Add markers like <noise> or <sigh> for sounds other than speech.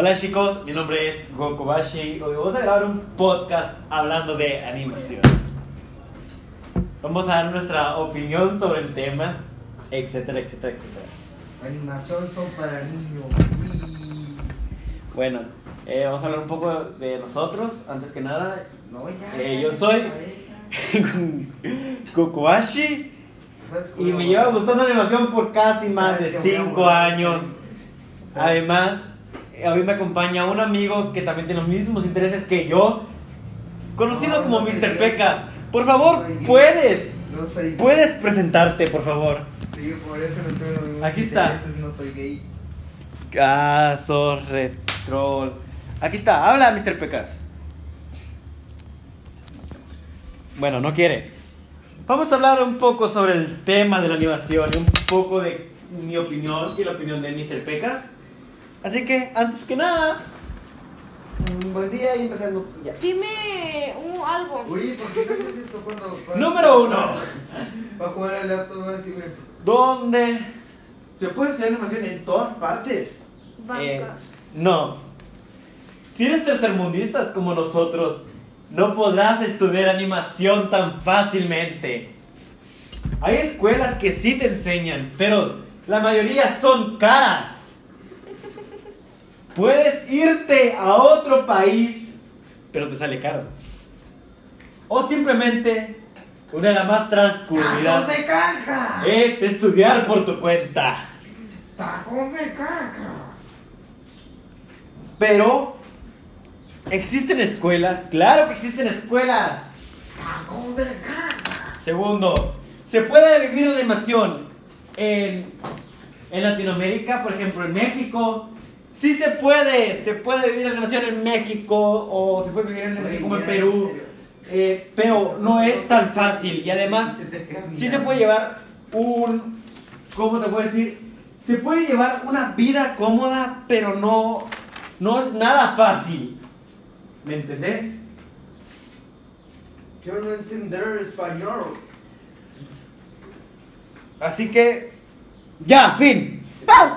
Hola chicos, mi nombre es Gokobashi. Hoy vamos a grabar un podcast hablando de animación. Vamos a dar nuestra opinión sobre el tema, etcétera, etcétera, etcétera. Animación son para niños. Bueno, eh, vamos a hablar un poco de nosotros, antes que nada. No, ya. Eh, yo soy <laughs> Gokobashi y me lleva gustando animación por casi más de 5 años. Además, eh, hoy me acompaña un amigo que también tiene los mismos intereses que yo, conocido No, como Mr. Pecas. Por favor, puedes, No soy puedes presentarte, por favor. Sí, por eso no tengo los mismos Aquí está. intereses, no soy gay. Caso retrol. Aquí está, habla Mr. Pecas. Bueno, no quiere. Vamos a hablar un poco sobre el tema de la animación un poco de mi opinión y la opinión de Mr. Pecas. Así que, antes que nada, un buen día y empecemos ya. Dime un, algo. Uy, ¿por qué no haces esto cuando. cuando- Número uno. <laughs> Para jugar al laptop así, güey. ¿Dónde se puede estudiar animación en todas partes? Banca. Eh, no. Si eres tercermundistas como nosotros, no podrás estudiar animación tan fácilmente. Hay escuelas que sí te enseñan, pero la mayoría son caras. Puedes irte a otro país, pero te sale caro. O simplemente, una de las más transcurridas ¡Tacos de caca! es estudiar por tu cuenta. ¡Tacos de caca! Pero existen escuelas, claro que existen escuelas. ¡Tacos de caca! Segundo, se puede vivir la animación en, en Latinoamérica, por ejemplo, en México. Sí se puede, se puede vivir la animación en México o se puede vivir en animación como en Perú. eh, pero no es tan fácil y además sí se puede llevar un, ¿cómo te puedo decir? Se puede llevar una vida cómoda, pero no, no es nada fácil. ¿Me entendés? Yo no entender español. Así que, ya, fin. ¡Pau!